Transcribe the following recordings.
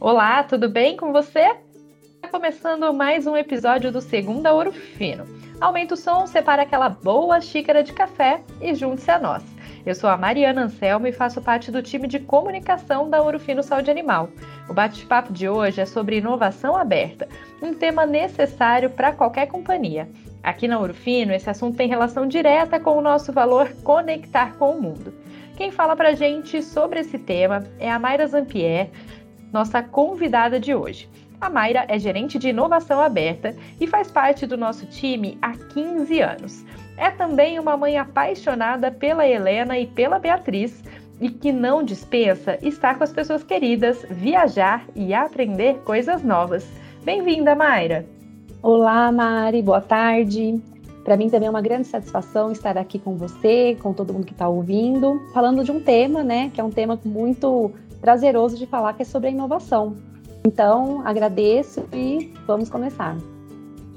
Olá, tudo bem com você? Está começando mais um episódio do Segunda Ouro Fino. Aumenta o som, separa aquela boa xícara de café e junte-se a nós. Eu sou a Mariana Anselmo e faço parte do time de comunicação da Ouro Fino Saúde Animal. O bate-papo de hoje é sobre inovação aberta, um tema necessário para qualquer companhia. Aqui na Ouro Fino, esse assunto tem relação direta com o nosso valor conectar com o mundo. Quem fala para gente sobre esse tema é a Mayra Zampier, nossa convidada de hoje. A Mayra é gerente de inovação aberta e faz parte do nosso time há 15 anos. É também uma mãe apaixonada pela Helena e pela Beatriz e que não dispensa estar com as pessoas queridas, viajar e aprender coisas novas. Bem-vinda, Mayra! Olá, Mari, boa tarde. Para mim também é uma grande satisfação estar aqui com você, com todo mundo que está ouvindo, falando de um tema, né, que é um tema muito prazeroso de falar, que é sobre a inovação. Então, agradeço e vamos começar.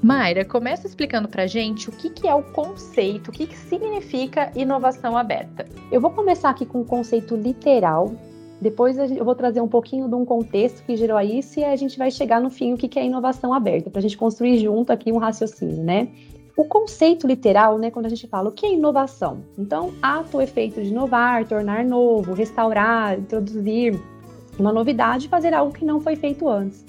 Mayra, começa explicando para gente o que, que é o conceito, o que, que significa inovação aberta. Eu vou começar aqui com o conceito literal, depois eu vou trazer um pouquinho de um contexto que gerou isso e a gente vai chegar no fim o que, que é inovação aberta, para a gente construir junto aqui um raciocínio, né? O conceito literal, né, quando a gente fala o que é inovação? Então, ato ou efeito de inovar, tornar novo, restaurar, introduzir uma novidade, fazer algo que não foi feito antes.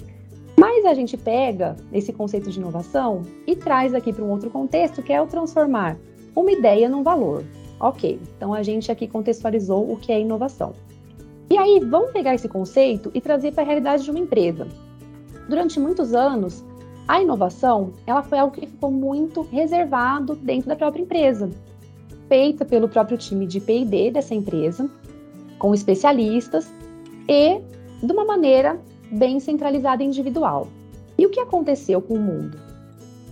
Mas a gente pega esse conceito de inovação e traz aqui para um outro contexto, que é o transformar uma ideia num valor. Ok, então a gente aqui contextualizou o que é inovação. E aí, vamos pegar esse conceito e trazer para a realidade de uma empresa. Durante muitos anos, a inovação ela foi algo que ficou muito reservado dentro da própria empresa, feita pelo próprio time de P&D dessa empresa, com especialistas e de uma maneira bem centralizada e individual. E o que aconteceu com o mundo?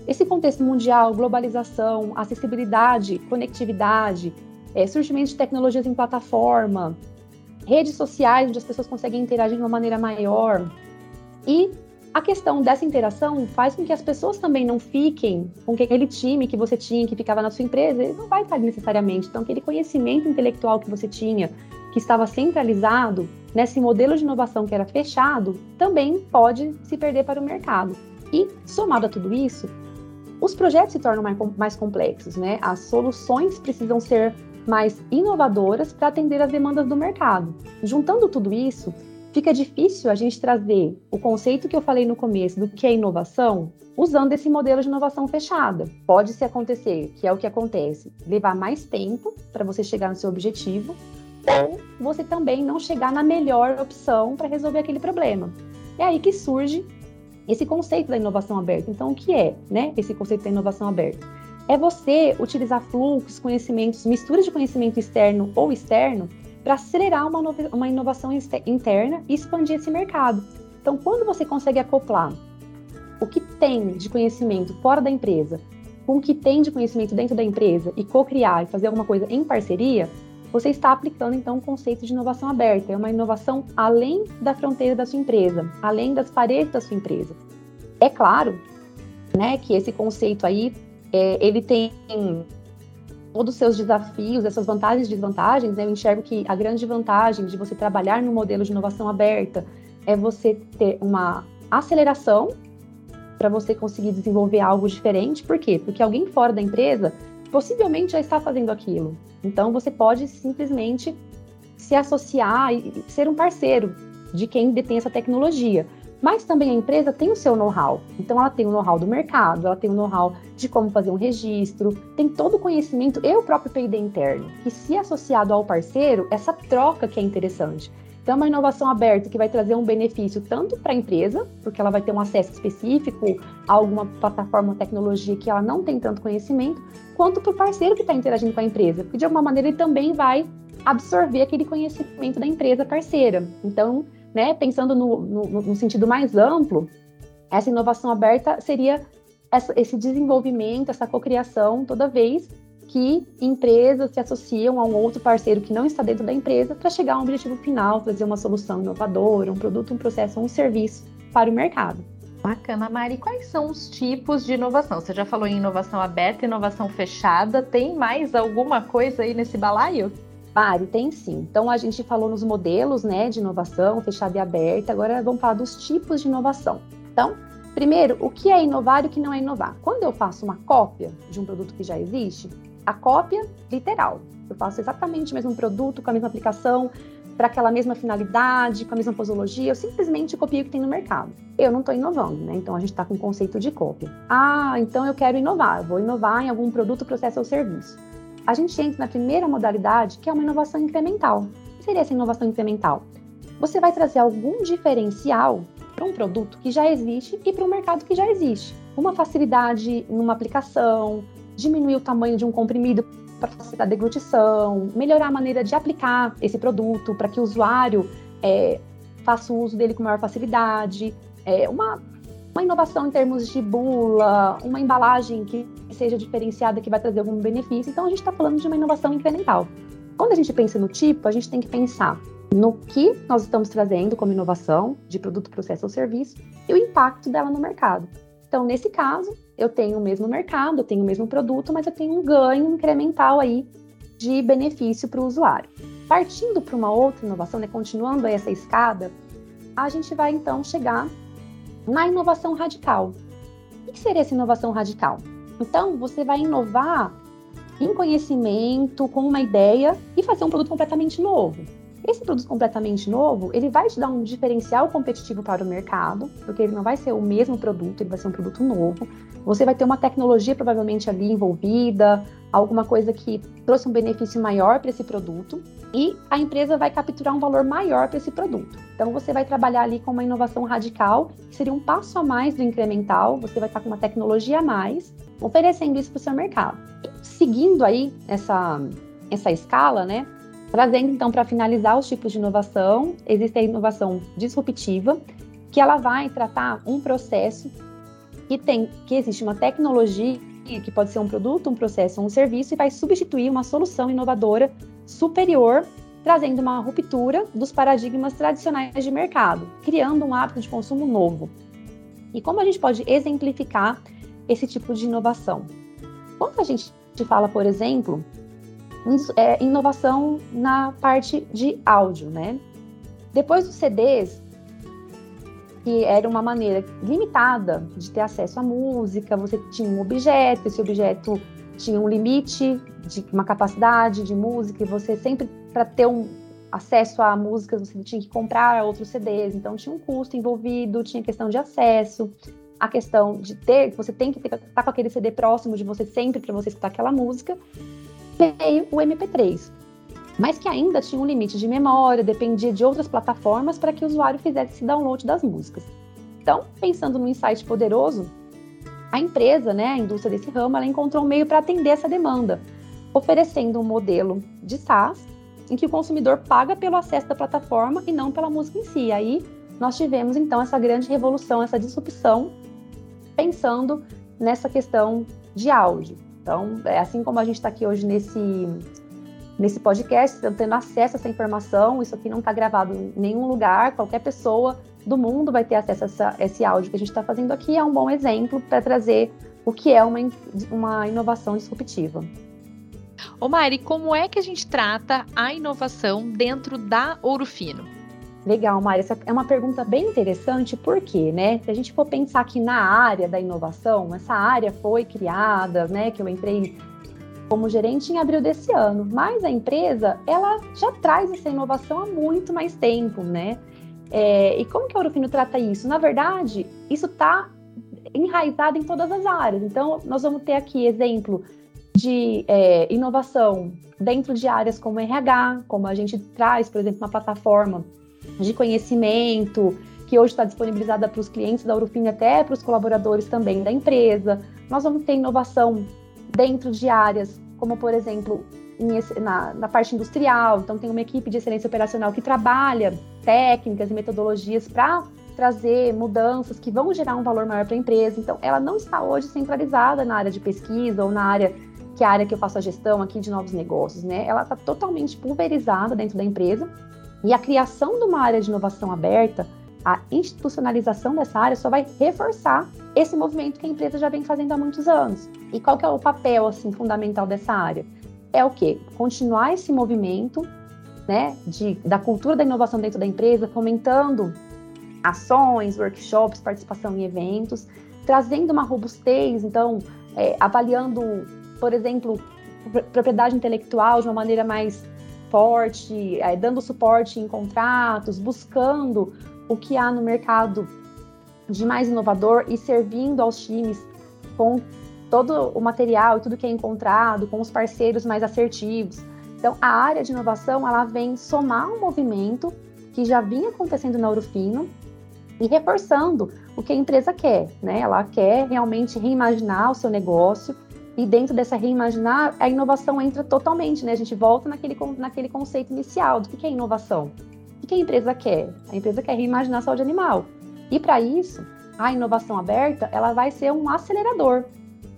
Esse contexto mundial, globalização, acessibilidade, conectividade, é, surgimento de tecnologias em plataforma, redes sociais onde as pessoas conseguem interagir de uma maneira maior. E a questão dessa interação faz com que as pessoas também não fiquem com que aquele time que você tinha, que ficava na sua empresa, ele não vai estar necessariamente. Então, aquele conhecimento intelectual que você tinha, que estava centralizado nesse modelo de inovação que era fechado, também pode se perder para o mercado. E, somado a tudo isso, os projetos se tornam mais, mais complexos, né? As soluções precisam ser mais inovadoras para atender as demandas do mercado. Juntando tudo isso, fica difícil a gente trazer o conceito que eu falei no começo do que é inovação usando esse modelo de inovação fechada. Pode se acontecer, que é o que acontece, levar mais tempo para você chegar no seu objetivo, ou você também não chegar na melhor opção para resolver aquele problema. É aí que surge esse conceito da inovação aberta. Então, o que é, né, esse conceito da inovação aberta? É você utilizar fluxos, conhecimentos, misturas de conhecimento externo ou externo para acelerar uma, uma inovação interna e expandir esse mercado. Então, quando você consegue acoplar o que tem de conhecimento fora da empresa com o que tem de conhecimento dentro da empresa e co-criar e fazer alguma coisa em parceria, você está aplicando então o conceito de inovação aberta. É uma inovação além da fronteira da sua empresa, além das paredes da sua empresa. É claro, né, que esse conceito aí é, ele tem todos os seus desafios, essas vantagens e desvantagens. Né? Eu enxergo que a grande vantagem de você trabalhar no modelo de inovação aberta é você ter uma aceleração para você conseguir desenvolver algo diferente. Por quê? Porque alguém fora da empresa possivelmente já está fazendo aquilo. Então você pode simplesmente se associar e ser um parceiro de quem detém essa tecnologia. Mas também a empresa tem o seu know-how. Então ela tem o know-how do mercado, ela tem o know-how de como fazer um registro, tem todo o conhecimento e o próprio P&D interno. E se associado ao parceiro, essa troca que é interessante. Então, é uma inovação aberta que vai trazer um benefício tanto para a empresa, porque ela vai ter um acesso específico a alguma plataforma ou tecnologia que ela não tem tanto conhecimento, quanto para o parceiro que está interagindo com a empresa, porque de alguma maneira ele também vai absorver aquele conhecimento da empresa parceira. Então, né, pensando no, no, no sentido mais amplo, essa inovação aberta seria essa, esse desenvolvimento, essa cocriação toda vez que empresas se associam a um outro parceiro que não está dentro da empresa para chegar a um objetivo final, trazer uma solução inovadora, um produto, um processo, um serviço para o mercado. Bacana, Mari. Quais são os tipos de inovação? Você já falou em inovação aberta, inovação fechada. Tem mais alguma coisa aí nesse balaio? Mari, tem sim. Então a gente falou nos modelos né, de inovação, fechada e aberta, agora vamos falar dos tipos de inovação. Então, primeiro, o que é inovar e o que não é inovar? Quando eu faço uma cópia de um produto que já existe, a cópia literal. Eu faço exatamente o mesmo produto, com a mesma aplicação, para aquela mesma finalidade, com a mesma posologia, eu simplesmente copio o que tem no mercado. Eu não estou inovando, né? Então a gente está com o conceito de cópia. Ah, então eu quero inovar, eu vou inovar em algum produto, processo ou serviço a gente entra na primeira modalidade, que é uma inovação incremental. O que seria essa inovação incremental? Você vai trazer algum diferencial para um produto que já existe e para um mercado que já existe. Uma facilidade numa aplicação, diminuir o tamanho de um comprimido para facilitar a deglutição, melhorar a maneira de aplicar esse produto para que o usuário é, faça o uso dele com maior facilidade, é, uma uma inovação em termos de bula, uma embalagem que seja diferenciada, que vai trazer algum benefício. Então, a gente está falando de uma inovação incremental. Quando a gente pensa no tipo, a gente tem que pensar no que nós estamos trazendo como inovação de produto, processo ou serviço e o impacto dela no mercado. Então, nesse caso, eu tenho o mesmo mercado, eu tenho o mesmo produto, mas eu tenho um ganho incremental aí de benefício para o usuário. Partindo para uma outra inovação, né, continuando essa escada, a gente vai então chegar na inovação radical. O que seria essa inovação radical? Então, você vai inovar em conhecimento, com uma ideia e fazer um produto completamente novo. Esse produto completamente novo, ele vai te dar um diferencial competitivo para o mercado, porque ele não vai ser o mesmo produto, ele vai ser um produto novo. Você vai ter uma tecnologia provavelmente ali envolvida, alguma coisa que trouxe um benefício maior para esse produto, e a empresa vai capturar um valor maior para esse produto. Então você vai trabalhar ali com uma inovação radical, que seria um passo a mais do incremental, você vai estar com uma tecnologia a mais, oferecendo isso para o seu mercado. Seguindo aí essa, essa escala, né? Trazendo então para finalizar os tipos de inovação, existe a inovação disruptiva, que ela vai tratar um processo que tem que existe uma tecnologia que pode ser um produto, um processo, um serviço e vai substituir uma solução inovadora superior, trazendo uma ruptura dos paradigmas tradicionais de mercado, criando um hábito de consumo novo. E como a gente pode exemplificar esse tipo de inovação? Quando a gente fala, por exemplo, é, inovação na parte de áudio, né? Depois dos CDs, que era uma maneira limitada de ter acesso à música, você tinha um objeto, esse objeto tinha um limite de uma capacidade de música, e você sempre, para ter um acesso a músicas, você tinha que comprar outros CDs, então tinha um custo envolvido, tinha questão de acesso, a questão de ter, você tem que estar tá com aquele CD próximo de você sempre para você escutar aquela música, veio o MP3. Mas que ainda tinha um limite de memória, dependia de outras plataformas para que o usuário fizesse esse download das músicas. Então, pensando num insight poderoso, a empresa, né, a indústria desse ramo, ela encontrou um meio para atender essa demanda, oferecendo um modelo de SaaS em que o consumidor paga pelo acesso da plataforma e não pela música em si. Aí nós tivemos então essa grande revolução, essa disrupção, pensando nessa questão de áudio. Então, é assim como a gente está aqui hoje nesse, nesse podcast, tendo acesso a essa informação, isso aqui não está gravado em nenhum lugar, qualquer pessoa do mundo vai ter acesso a essa, esse áudio que a gente está fazendo aqui, é um bom exemplo para trazer o que é uma, uma inovação disruptiva. Ô Mari, como é que a gente trata a inovação dentro da Ouro Fino? Legal, Mari. Essa é uma pergunta bem interessante, porque, né? Se a gente for pensar aqui na área da inovação, essa área foi criada, né? Que eu entrei como gerente em abril desse ano, mas a empresa, ela já traz essa inovação há muito mais tempo, né? É, e como que a Ourofino trata isso? Na verdade, isso está enraizado em todas as áreas. Então, nós vamos ter aqui exemplo de é, inovação dentro de áreas como RH, como a gente traz, por exemplo, uma plataforma de conhecimento que hoje está disponibilizada para os clientes da Urufim até para os colaboradores também da empresa. Nós vamos ter inovação dentro de áreas como, por exemplo, na, na, parte industrial. Então, tem uma equipe de excelência operacional que trabalha técnicas e metodologias para trazer mudanças que vão gerar um valor maior para a empresa. Então, ela não está hoje centralizada na área de pesquisa ou na área que é a área que eu faço a gestão aqui de novos negócios, né? Ela está totalmente pulverizada dentro da empresa e a criação de uma área de inovação aberta, a institucionalização dessa área só vai reforçar esse movimento que a empresa já vem fazendo há muitos anos. E qual que é o papel assim fundamental dessa área? é o quê? Continuar esse movimento né, de, da cultura da inovação dentro da empresa, fomentando ações, workshops, participação em eventos, trazendo uma robustez, então, é, avaliando, por exemplo, propriedade intelectual de uma maneira mais forte, é, dando suporte em contratos, buscando o que há no mercado de mais inovador e servindo aos times com todo o material e tudo que é encontrado, com os parceiros mais assertivos. Então, a área de inovação ela vem somar um movimento que já vinha acontecendo na Urufino e reforçando o que a empresa quer, né? Ela quer realmente reimaginar o seu negócio e dentro dessa reimaginar a inovação entra totalmente, né? A gente volta naquele, naquele conceito inicial do que é inovação. O que a empresa quer? A empresa quer reimaginar a saúde animal. E para isso, a inovação aberta ela vai ser um acelerador.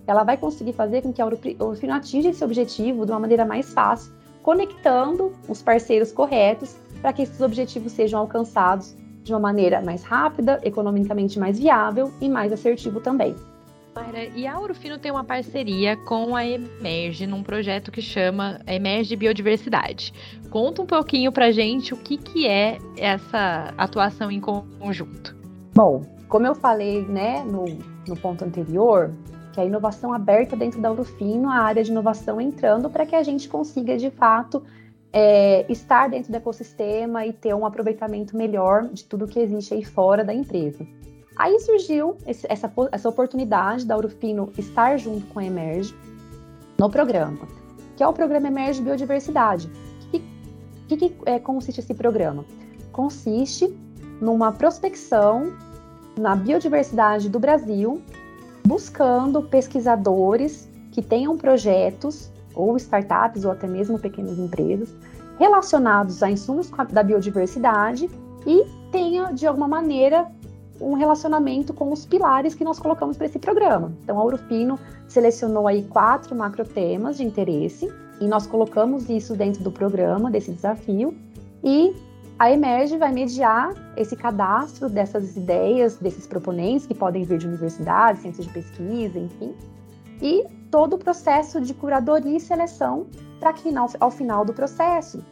Ela vai conseguir fazer com que a Urufino atinja esse objetivo de uma maneira mais fácil, conectando os parceiros corretos para que esses objetivos sejam alcançados de uma maneira mais rápida, economicamente mais viável e mais assertivo também. Mayra, e a Urufino tem uma parceria com a Emerge num projeto que chama Emerge Biodiversidade. Conta um pouquinho pra gente o que, que é essa atuação em conjunto. Bom, como eu falei né, no, no ponto anterior, que a inovação aberta dentro da Urufino, a área de inovação entrando para que a gente consiga, de fato, é, estar dentro do ecossistema e ter um aproveitamento melhor de tudo que existe aí fora da empresa. Aí surgiu esse, essa, essa oportunidade da Urufino estar junto com a Emerge no programa, que é o programa Emerge Biodiversidade. O que, que, que é, consiste esse programa? Consiste numa prospecção na biodiversidade do Brasil buscando pesquisadores que tenham projetos, ou startups, ou até mesmo pequenas empresas, relacionados a insumos da biodiversidade e tenha, de alguma maneira, um relacionamento com os pilares que nós colocamos para esse programa. Então, a Urufino selecionou aí quatro macrotemas de interesse e nós colocamos isso dentro do programa, desse desafio, e a Emerge vai mediar esse cadastro dessas ideias, desses proponentes, que podem vir de universidades, centros de pesquisa, enfim, e todo o processo de curadoria e seleção para que ao final do processo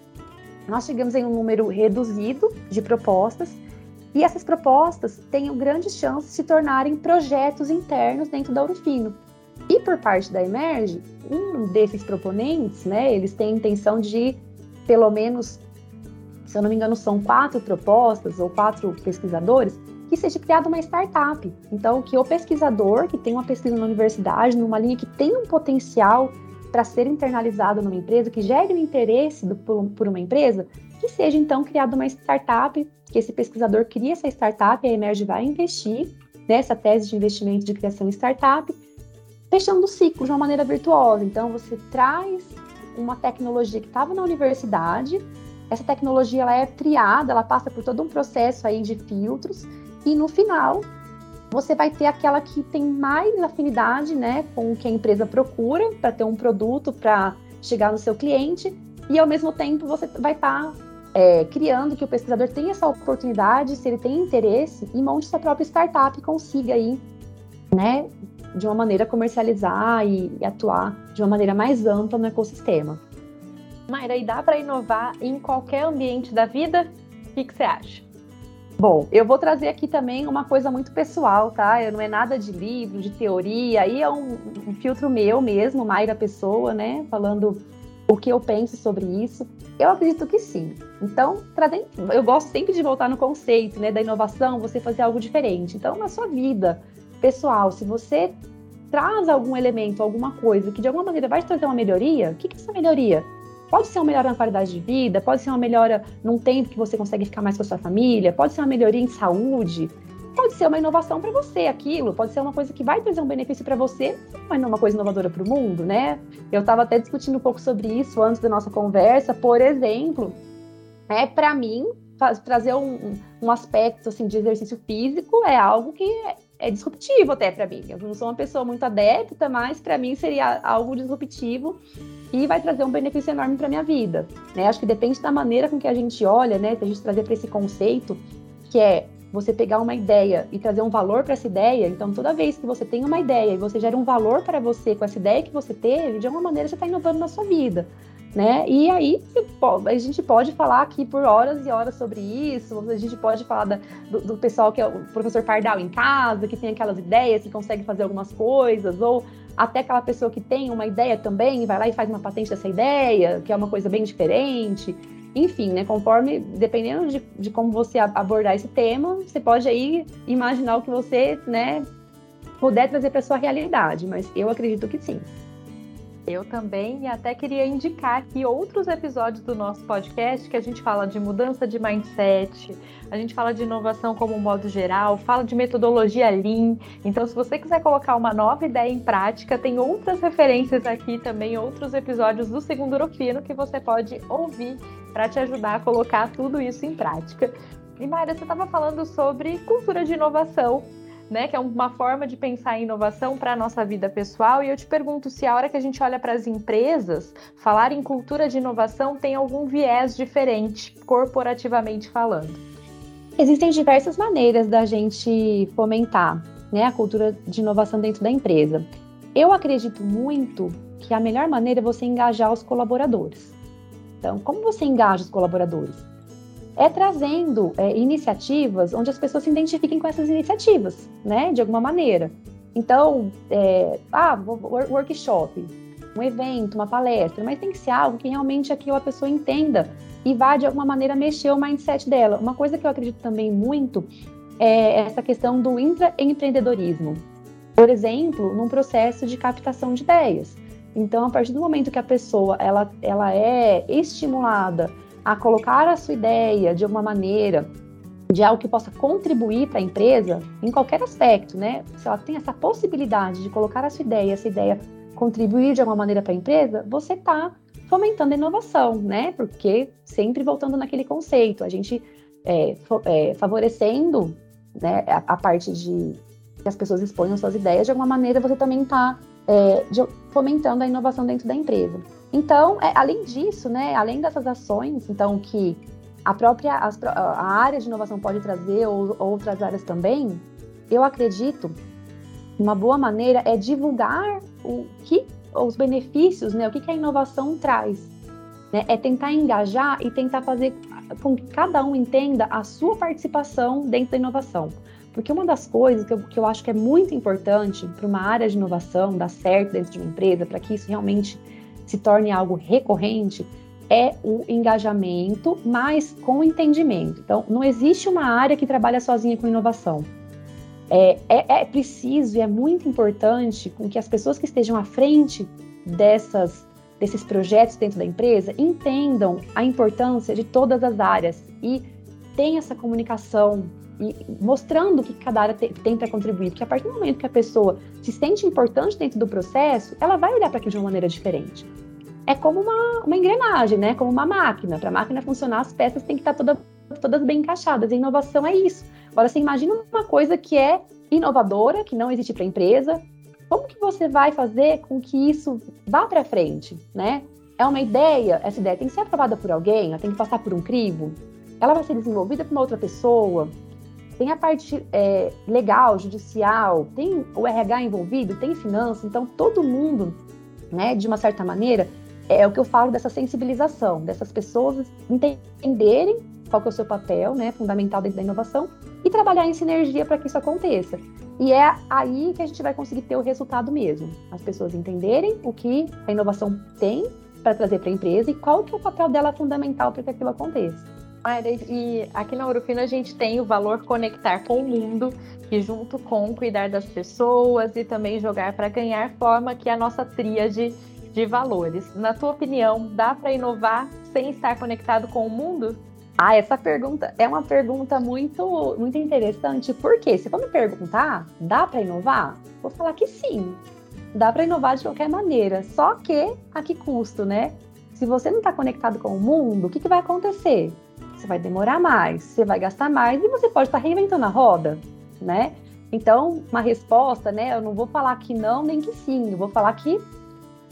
nós chegamos em um número reduzido de propostas e essas propostas tenham grandes chances de se tornarem projetos internos dentro da Urufino. E por parte da Emerge, um desses proponentes, né, eles têm a intenção de pelo menos se eu não me engano, são quatro propostas ou quatro pesquisadores, que seja criada uma startup. Então, que o pesquisador que tem uma pesquisa na universidade, numa linha que tem um potencial para ser internalizado numa empresa, que gere um interesse do, por, por, uma empresa, que seja então criada uma startup, que esse pesquisador crie essa startup, a Emerge vai investir nessa tese de investimento de criação startup, fechando o ciclo de uma maneira virtuosa. Então, você traz uma tecnologia que estava na universidade, essa tecnologia ela é triada, ela passa por todo um processo aí de filtros e no final você vai ter aquela que tem mais afinidade, né, com o que a empresa procura para ter um produto para chegar no seu cliente e ao mesmo tempo você vai estar tá, é, criando que o pesquisador tenha essa oportunidade, se ele tem interesse, e monte sua própria startup e consiga aí, né, de uma maneira comercializar e, e atuar de uma maneira mais ampla no ecossistema. Mayra, e dá para inovar em qualquer ambiente da vida? O que, que, você acha? Bom, eu vou trazer aqui também uma coisa muito pessoal, tá? Não é nada de livro, de teoria, aí é um, um filtro meu mesmo, Mayra Pessoa, né? Falando o que eu penso sobre isso. Eu acredito que sim. Então, eu gosto sempre de voltar no conceito, né, da inovação, você fazer algo diferente. Então, na sua vida pessoal, se você traz algum elemento, alguma coisa que de alguma maneira vai te trazer uma melhoria, o que, que é essa melhoria? Pode ser uma melhora na qualidade de vida, pode ser uma melhora num tempo que você consegue ficar mais com a sua família, pode ser uma melhoria em saúde, pode ser uma inovação para você aquilo, pode ser uma coisa que vai trazer um benefício para você, mas não uma coisa inovadora para o mundo, né? Eu estava até discutindo um pouco sobre isso antes da nossa conversa, por exemplo, é para mim trazer um, um, aspecto assim de exercício físico é algo que é, é disruptivo até para mim. Eu não sou uma pessoa muito adepta, mas para mim seria algo disruptivo e vai trazer um benefício enorme para minha vida. Né? Acho que depende da maneira com que a gente olha, né? Se a gente trazer para esse conceito que é você pegar uma ideia e trazer um valor para essa ideia, então toda vez que você tem uma ideia e você gera um valor para você com essa ideia que você teve, de alguma maneira você está inovando na sua vida. Né? E aí a gente pode falar aqui por horas e horas sobre isso. A gente pode falar da, do, do, pessoal que é o professor Pardal em casa, que tem aquelas ideias, que consegue fazer algumas coisas, ou até aquela pessoa que tem uma ideia também, vai lá e faz uma patente dessa ideia, que é uma coisa bem diferente. Enfim, né, conforme, dependendo de, de como você abordar esse tema, você pode aí imaginar o que você, né, puder trazer para sua realidade, mas eu acredito que sim. Eu também, e até queria indicar aqui outros episódios do nosso podcast que a gente fala de mudança de mindset, a gente fala de inovação como um modo geral, fala de metodologia Lean. Então, se você quiser colocar uma nova ideia em prática, tem outras referências aqui também, outros episódios do Segundo Urofino que você pode ouvir para te ajudar a colocar tudo isso em prática. E Mayra, você estava falando sobre cultura de inovação né, que é uma forma de pensar em inovação para a nossa vida pessoal. E eu te pergunto se a hora que a gente olha para as empresas, falar em cultura de inovação tem algum viés diferente, corporativamente falando. Existem diversas maneiras da gente fomentar né, a cultura de inovação dentro da empresa. Eu acredito muito que a melhor maneira é você engajar os colaboradores. Então, como você engaja os colaboradores? É trazendo é, iniciativas onde as pessoas se identifiquem com essas iniciativas, né, de alguma maneira. Então, é, ah, workshop, um evento, uma palestra, mas tem que ser algo que realmente a pessoa entenda e vá de alguma maneira mexer o mindset dela. Uma coisa que eu acredito também muito é essa questão do intraempreendedorismo. Por exemplo, num processo de captação de ideias. Então, a partir do momento que a pessoa ela, ela é estimulada a colocar a sua ideia de alguma maneira, de algo que possa contribuir para a empresa, em qualquer aspecto, né? Se ela tem essa possibilidade de colocar a sua ideia, essa ideia contribuir de alguma maneira para a empresa, você está fomentando a inovação, né? Porque sempre voltando naquele conceito, a gente é, é, favorecendo né, a, a, parte de que as pessoas exponham suas ideias, de alguma maneira você também está é, fomentando a inovação dentro da empresa. Então, é, além disso, né, além dessas ações, então que a própria as, a área de inovação pode trazer ou outras áreas também, eu acredito uma boa maneira é divulgar o que os benefícios, né, o que, que a inovação traz. Né? É tentar engajar e tentar fazer com que cada um entenda a sua participação dentro da inovação. Porque uma das coisas que eu, que eu acho que é muito importante para uma área de inovação dar certo dentro de uma empresa, para que isso realmente se torne algo recorrente, é o engajamento, mas com entendimento. Então, não existe uma área que trabalha sozinha com inovação. É, é, é preciso e é muito importante com que as pessoas que estejam à frente dessas, desses projetos dentro da empresa entendam a importância de todas as áreas e tenham essa comunicação e mostrando o que cada área tem para contribuir. Porque a partir do momento que a pessoa se sente importante dentro do processo, ela vai olhar para aquilo de uma maneira diferente. É como uma, uma engrenagem, né? Como uma máquina. Para a máquina funcionar, as peças têm que estar toda, todas bem encaixadas. E inovação é isso. Agora, você imagina uma coisa que é inovadora, que não existe para a empresa. Como que você vai fazer com que isso vá para frente, né? É uma ideia, essa ideia tem que ser aprovada por alguém, ela tem que passar por um crivo, ela vai ser desenvolvida por uma outra pessoa, tem a parte é, legal, judicial, tem o RH envolvido, tem finanças, então todo mundo, né, de uma certa maneira, é o que eu falo dessa sensibilização, dessas pessoas entenderem qual que é o seu papel, né, fundamental dentro da inovação, e trabalhar em sinergia para que isso aconteça. E é aí que a gente vai conseguir ter o resultado mesmo. As pessoas entenderem o que a inovação tem para trazer para a empresa e qual que é o papel dela fundamental para que aquilo aconteça. E aqui na Urufina a gente tem o valor conectar com o mundo, que junto com cuidar das pessoas e também jogar para ganhar forma que é a nossa tríade de valores. Na tua opinião, dá para inovar sem estar conectado com o mundo? Ah, essa pergunta é uma pergunta muito, muito interessante, porque se for me perguntar, dá para inovar? Vou falar que sim. Dá para inovar de qualquer maneira, só que a que custo, né? Se você não está conectado com o mundo, o que, que vai acontecer? Você vai demorar mais, você vai gastar mais e você pode estar reinventando a roda, né? Então, uma resposta, né? Eu não vou falar que não nem que sim, eu vou falar que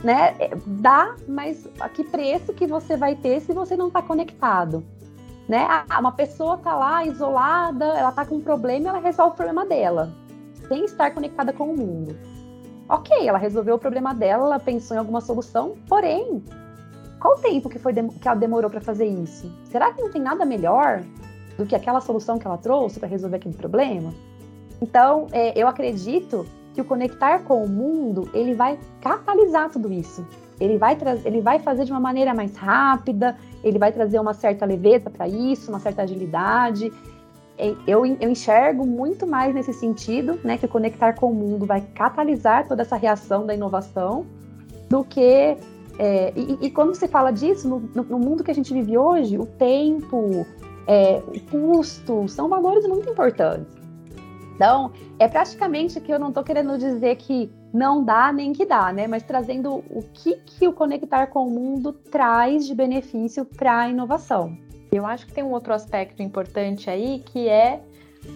né, é, dá, mas a que preço que você vai ter se você não está conectado? Né? Ah, uma pessoa tá lá isolada, ela tá com um problema, ela resolve o problema dela, sem estar conectada com o mundo. Ok, ela resolveu o problema dela, ela pensou em alguma solução, porém, qual o tempo que, foi que ela demorou para fazer isso? Será que não tem nada melhor do que aquela solução que ela trouxe para resolver aquele problema? Então, é, eu acredito que o conectar com o mundo ele vai catalisar tudo isso. Ele vai, ele vai fazer de uma maneira mais rápida, ele vai trazer uma certa leveza para isso, uma certa agilidade. Eu, eu enxergo muito mais nesse sentido, né, que o conectar com o mundo vai catalisar toda essa reação da inovação, do que é, e, e, quando se fala disso, no, no, mundo que a gente vive hoje, o tempo, é, o custo, são valores muito importantes. Então, é praticamente que eu não estou querendo dizer que não dá nem que dá, né? Mas trazendo o que, que o conectar com o mundo traz de benefício para a inovação. Eu acho que tem um outro aspecto importante aí que é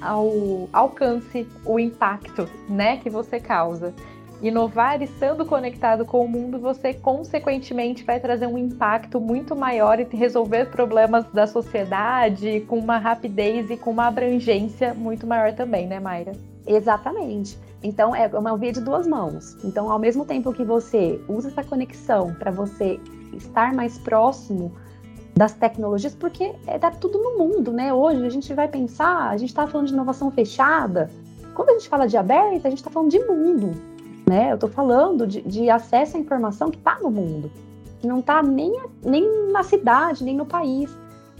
o alcance, o impacto, né, que você causa inovar estando conectado com o mundo, você consequentemente vai trazer um impacto muito maior e resolver problemas da sociedade com uma rapidez e com uma abrangência muito maior também, né, Mayra? Exatamente. Então é uma via de duas mãos. Então, ao mesmo tempo que você usa essa conexão para você estar mais próximo das tecnologias, porque é tá tudo no mundo, né? Hoje a gente vai pensar, a gente está falando de inovação fechada. Quando a gente fala de aberta, a gente está falando de mundo né? Eu estou falando de, de, acesso à informação que está no mundo, que não está nem, nem na cidade, nem no país.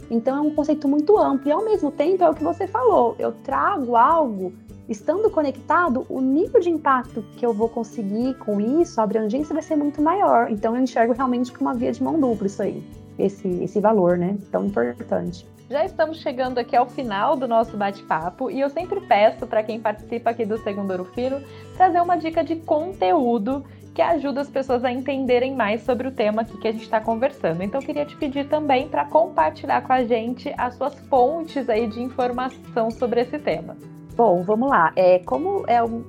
Então é um conceito muito amplo e ao mesmo tempo é o que você falou. Eu trago algo, estando conectado, o nível de impacto que eu vou conseguir com isso, a abrangência vai ser muito maior. Então eu enxergo realmente como uma via de mão dupla isso aí, esse, esse valor, né? Tão importante. Já estamos chegando aqui ao final do nosso bate-papo e eu sempre peço para quem participa aqui do Segundo Ouro Fino trazer uma dica de conteúdo que ajuda as pessoas a entenderem mais sobre o tema aqui que a gente está conversando. Então, eu queria te pedir também para compartilhar com a gente as suas fontes aí de informação sobre esse tema. Bom, vamos lá. É, como é um,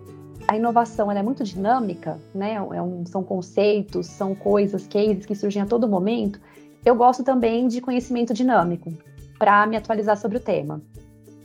a inovação é muito dinâmica, né? É um, são conceitos, são coisas, cases que surgem a todo momento. Eu gosto também de conhecimento dinâmico para me atualizar sobre o tema.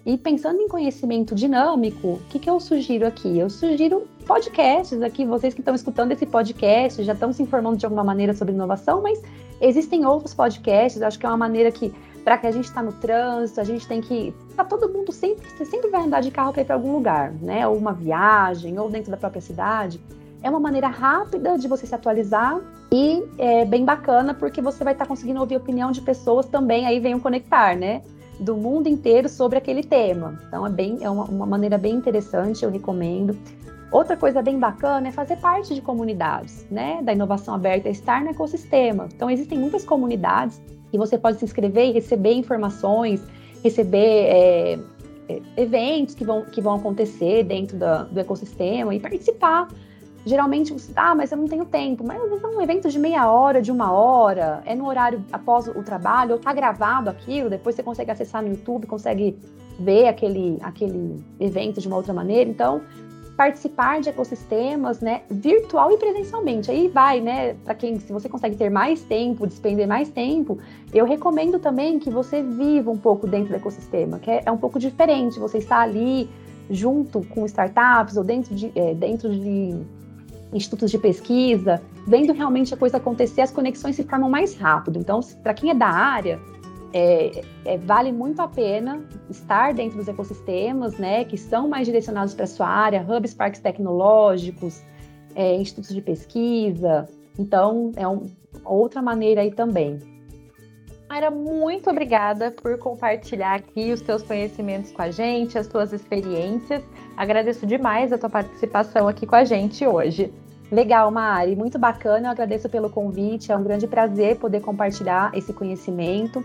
E pensando em conhecimento dinâmico, o que, que eu sugiro aqui? Eu sugiro podcasts aqui, vocês que estão escutando esse podcast já estão se informando de alguma maneira sobre inovação, mas existem outros podcasts, acho que é uma maneira que, para que a gente está no trânsito, a gente tem que. Tá todo mundo sempre, você sempre vai andar de carro para ir para algum lugar, né? Ou uma viagem, ou dentro da própria cidade. É uma maneira rápida de você se atualizar e é bem bacana porque você vai estar tá conseguindo ouvir a opinião de pessoas também, aí o conectar, né? Do mundo inteiro sobre aquele tema. Então é bem, é uma, uma maneira bem interessante, eu recomendo. Outra coisa bem bacana é fazer parte de comunidades, né? Da inovação aberta, estar no ecossistema. Então existem muitas comunidades e você pode se inscrever e receber informações, receber é, é eventos que vão, que vão acontecer dentro da, do ecossistema e participar geralmente você, ah, mas eu não tenho tempo. Mas às vezes é um evento de meia hora, de uma hora, é no horário após o trabalho, ou tá gravado aquilo, depois você consegue acessar no YouTube, consegue ver aquele, aquele evento de uma outra maneira. Então, participar de ecossistemas, né, virtual e presencialmente. Aí vai, né, para quem, se você consegue ter mais tempo, despender mais tempo, eu recomendo também que você viva um pouco dentro do ecossistema, que é, é um pouco diferente. Você está ali junto com startups ou dentro de, é, dentro de institutos de pesquisa, vendo realmente a coisa acontecer, as conexões se formam mais rápido. Então, para quem é da área, é, é, vale muito a pena estar dentro dos ecossistemas, né, que são mais direcionados para a sua área, hubs, parques tecnológicos, é, institutos de pesquisa. Então, é um, outra maneira aí também. Mayra, muito obrigada por compartilhar aqui os teus conhecimentos com a gente, as tuas experiências. Agradeço demais a tua participação aqui com a gente hoje. Legal, Mari, muito bacana. Eu agradeço pelo convite. É um grande prazer poder compartilhar esse conhecimento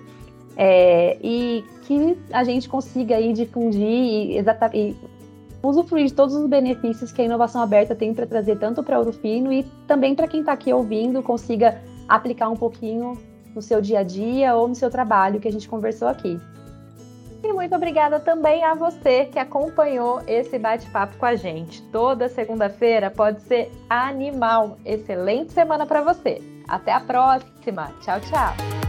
é, e que a gente consiga aí difundir e, e usufruir de todos os benefícios que a inovação aberta tem para trazer tanto para o Fino e também para quem está aqui ouvindo consiga aplicar um pouquinho no seu dia a dia ou no seu trabalho que a gente conversou aqui. E muito obrigada também a você que acompanhou esse bate-papo com a gente. Toda segunda-feira pode ser animal. Excelente semana para você. Até a próxima. Tchau, tchau.